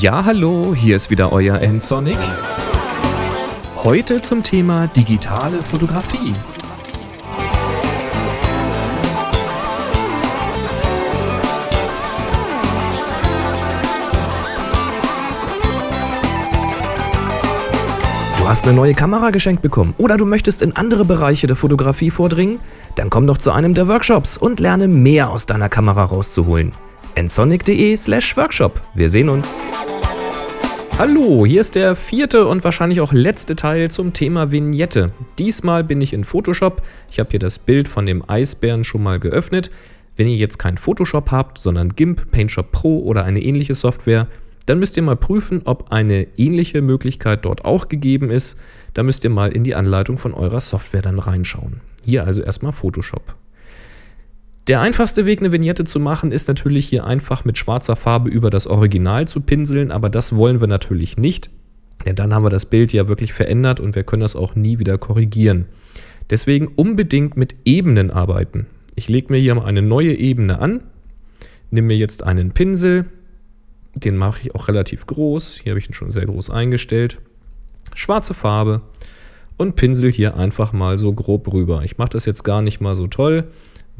Ja, hallo, hier ist wieder euer N-Sonic. Heute zum Thema digitale Fotografie. Du hast eine neue Kamera geschenkt bekommen oder du möchtest in andere Bereiche der Fotografie vordringen? Dann komm doch zu einem der Workshops und lerne mehr aus deiner Kamera rauszuholen. nsonic.de slash workshop. Wir sehen uns. Hallo, hier ist der vierte und wahrscheinlich auch letzte Teil zum Thema Vignette. Diesmal bin ich in Photoshop. Ich habe hier das Bild von dem Eisbären schon mal geöffnet. Wenn ihr jetzt kein Photoshop habt, sondern GIMP, PaintShop Pro oder eine ähnliche Software, dann müsst ihr mal prüfen, ob eine ähnliche Möglichkeit dort auch gegeben ist. Da müsst ihr mal in die Anleitung von eurer Software dann reinschauen. Hier also erstmal Photoshop. Der einfachste Weg, eine Vignette zu machen, ist natürlich hier einfach mit schwarzer Farbe über das Original zu pinseln, aber das wollen wir natürlich nicht. Ja, dann haben wir das Bild ja wirklich verändert und wir können das auch nie wieder korrigieren. Deswegen unbedingt mit Ebenen arbeiten. Ich lege mir hier mal eine neue Ebene an, nehme mir jetzt einen Pinsel, den mache ich auch relativ groß. Hier habe ich ihn schon sehr groß eingestellt. Schwarze Farbe und pinsel hier einfach mal so grob rüber. Ich mache das jetzt gar nicht mal so toll,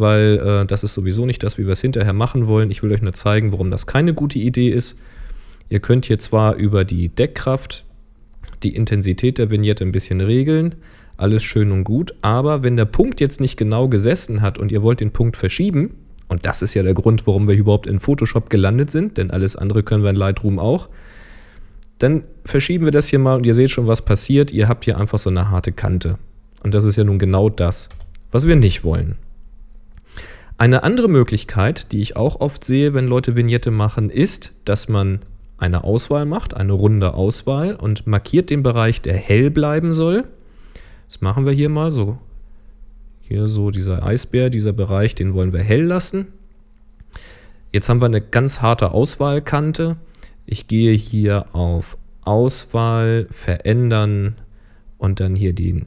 weil äh, das ist sowieso nicht das, wie wir es hinterher machen wollen. Ich will euch nur zeigen, warum das keine gute Idee ist. Ihr könnt hier zwar über die Deckkraft die Intensität der Vignette ein bisschen regeln, alles schön und gut, aber wenn der Punkt jetzt nicht genau gesessen hat und ihr wollt den Punkt verschieben, und das ist ja der Grund, warum wir überhaupt in Photoshop gelandet sind, denn alles andere können wir in Lightroom auch. Dann verschieben wir das hier mal und ihr seht schon, was passiert. Ihr habt hier einfach so eine harte Kante. Und das ist ja nun genau das, was wir nicht wollen. Eine andere Möglichkeit, die ich auch oft sehe, wenn Leute Vignette machen, ist, dass man eine Auswahl macht, eine runde Auswahl und markiert den Bereich, der hell bleiben soll. Das machen wir hier mal so hier so dieser Eisbär, dieser Bereich, den wollen wir hell lassen. Jetzt haben wir eine ganz harte Auswahlkante. Ich gehe hier auf Auswahl, verändern und dann hier den,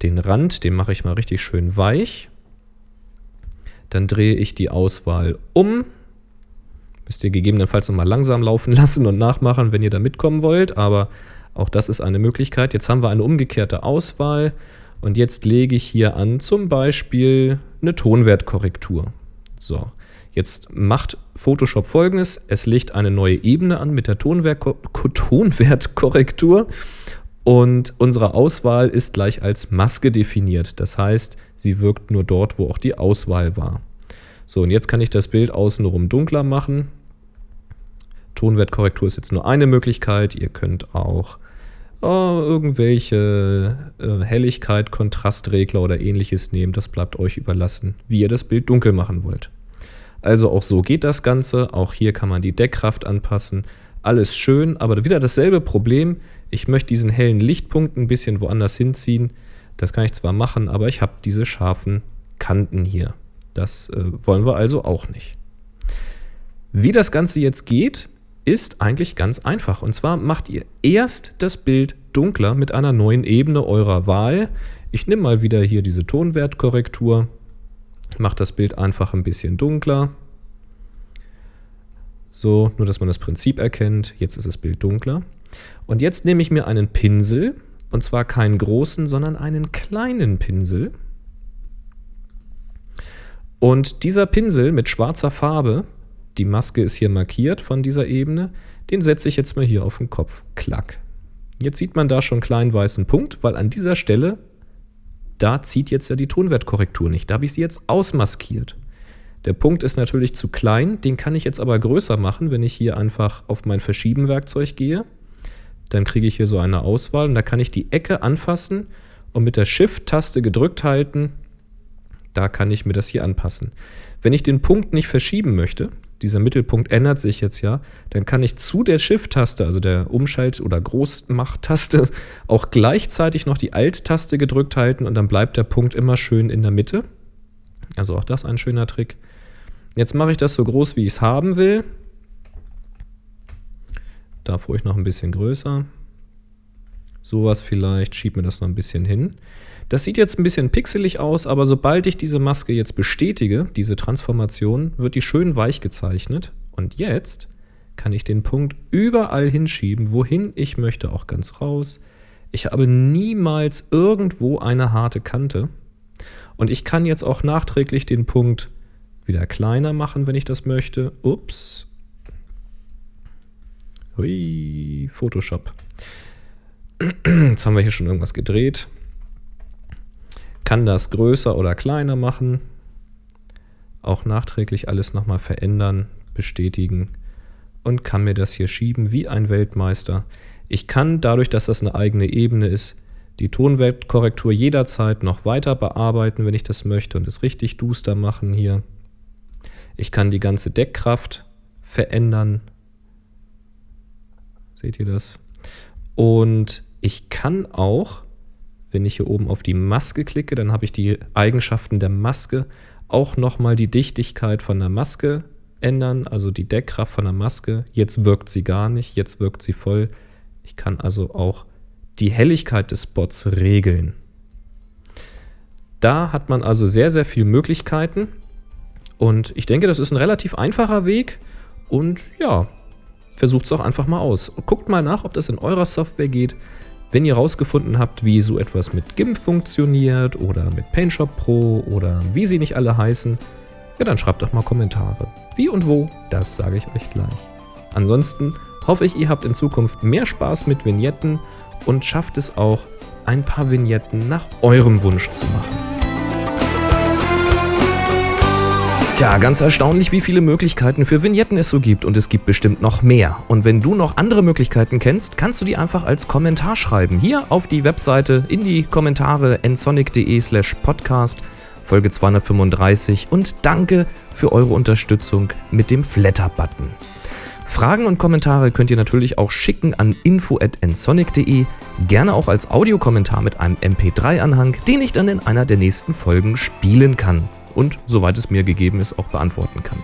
den Rand, den mache ich mal richtig schön weich. Dann drehe ich die Auswahl um. Müsst ihr gegebenenfalls nochmal langsam laufen lassen und nachmachen, wenn ihr da mitkommen wollt. Aber auch das ist eine Möglichkeit. Jetzt haben wir eine umgekehrte Auswahl und jetzt lege ich hier an zum Beispiel eine Tonwertkorrektur. So, jetzt macht Photoshop folgendes. Es legt eine neue Ebene an mit der Tonwertkorrektur und unsere Auswahl ist gleich als Maske definiert. Das heißt, sie wirkt nur dort, wo auch die Auswahl war. So, und jetzt kann ich das Bild außenrum dunkler machen. Tonwertkorrektur ist jetzt nur eine Möglichkeit. Ihr könnt auch oh, irgendwelche äh, Helligkeit, Kontrastregler oder ähnliches nehmen. Das bleibt euch überlassen, wie ihr das Bild dunkel machen wollt. Also auch so geht das Ganze. Auch hier kann man die Deckkraft anpassen. Alles schön, aber wieder dasselbe Problem. Ich möchte diesen hellen Lichtpunkt ein bisschen woanders hinziehen. Das kann ich zwar machen, aber ich habe diese scharfen Kanten hier. Das äh, wollen wir also auch nicht. Wie das Ganze jetzt geht, ist eigentlich ganz einfach. Und zwar macht ihr erst das Bild dunkler mit einer neuen Ebene eurer Wahl. Ich nehme mal wieder hier diese Tonwertkorrektur, mache das Bild einfach ein bisschen dunkler. So, nur dass man das Prinzip erkennt. Jetzt ist das Bild dunkler. Und jetzt nehme ich mir einen Pinsel, und zwar keinen großen, sondern einen kleinen Pinsel. Und dieser Pinsel mit schwarzer Farbe die Maske ist hier markiert von dieser Ebene. Den setze ich jetzt mal hier auf den Kopf. Klack. Jetzt sieht man da schon einen kleinen weißen Punkt, weil an dieser Stelle, da zieht jetzt ja die Tonwertkorrektur nicht. Da habe ich sie jetzt ausmaskiert. Der Punkt ist natürlich zu klein, den kann ich jetzt aber größer machen, wenn ich hier einfach auf mein Verschieben-Werkzeug gehe. Dann kriege ich hier so eine Auswahl und da kann ich die Ecke anfassen und mit der Shift-Taste gedrückt halten. Da kann ich mir das hier anpassen. Wenn ich den Punkt nicht verschieben möchte, dieser Mittelpunkt ändert sich jetzt ja, dann kann ich zu der Shift-Taste, also der Umschalt- oder Großmacht-Taste, auch gleichzeitig noch die Alt-Taste gedrückt halten und dann bleibt der Punkt immer schön in der Mitte. Also auch das ein schöner Trick. Jetzt mache ich das so groß, wie ich es haben will. Darf ruhig noch ein bisschen größer. Sowas vielleicht, schieb mir das noch ein bisschen hin. Das sieht jetzt ein bisschen pixelig aus, aber sobald ich diese Maske jetzt bestätige, diese Transformation, wird die schön weich gezeichnet. Und jetzt kann ich den Punkt überall hinschieben, wohin ich möchte, auch ganz raus. Ich habe niemals irgendwo eine harte Kante. Und ich kann jetzt auch nachträglich den Punkt wieder kleiner machen, wenn ich das möchte. Ups. Hui, Photoshop. Jetzt haben wir hier schon irgendwas gedreht. Kann das größer oder kleiner machen. Auch nachträglich alles nochmal verändern, bestätigen und kann mir das hier schieben wie ein Weltmeister. Ich kann dadurch, dass das eine eigene Ebene ist, die Tonwertkorrektur jederzeit noch weiter bearbeiten, wenn ich das möchte und es richtig duster machen hier. Ich kann die ganze Deckkraft verändern. Seht ihr das? Und ich kann auch, wenn ich hier oben auf die Maske klicke, dann habe ich die Eigenschaften der Maske, auch nochmal die Dichtigkeit von der Maske ändern, also die Deckkraft von der Maske. Jetzt wirkt sie gar nicht, jetzt wirkt sie voll. Ich kann also auch die Helligkeit des Spots regeln. Da hat man also sehr, sehr viele Möglichkeiten. Und ich denke, das ist ein relativ einfacher Weg. Und ja, versucht es auch einfach mal aus. Guckt mal nach, ob das in eurer Software geht. Wenn ihr herausgefunden habt, wie so etwas mit GIMP funktioniert oder mit PaintShop Pro oder wie sie nicht alle heißen, ja, dann schreibt doch mal Kommentare. Wie und wo, das sage ich euch gleich. Ansonsten hoffe ich, ihr habt in Zukunft mehr Spaß mit Vignetten und schafft es auch, ein paar Vignetten nach eurem Wunsch zu machen. Tja, ganz erstaunlich, wie viele Möglichkeiten für Vignetten es so gibt und es gibt bestimmt noch mehr. Und wenn du noch andere Möglichkeiten kennst, kannst du die einfach als Kommentar schreiben. Hier auf die Webseite in die Kommentare nsonic.de slash podcast Folge 235 und danke für eure Unterstützung mit dem Flatter-Button. Fragen und Kommentare könnt ihr natürlich auch schicken an info@nsonic.de, gerne auch als Audiokommentar mit einem MP3-Anhang, den ich dann in einer der nächsten Folgen spielen kann und, soweit es mir gegeben ist, auch beantworten kann.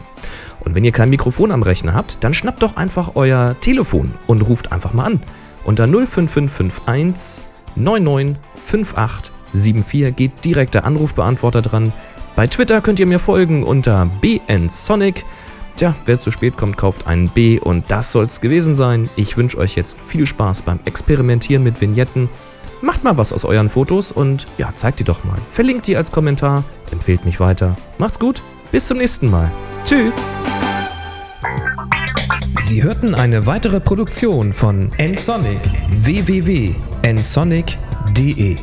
Und wenn ihr kein Mikrofon am Rechner habt, dann schnappt doch einfach euer Telefon und ruft einfach mal an. Unter 05551 995874 geht direkt der Anrufbeantworter dran. Bei Twitter könnt ihr mir folgen unter bnsonic. Tja, wer zu spät kommt, kauft einen B und das soll's gewesen sein. Ich wünsche euch jetzt viel Spaß beim Experimentieren mit Vignetten Macht mal was aus euren Fotos und ja, zeigt die doch mal. Verlinkt die als Kommentar, empfehlt mich weiter. Macht's gut, bis zum nächsten Mal. Tschüss. Sie hörten eine weitere Produktion von nsonic www.nsonic.de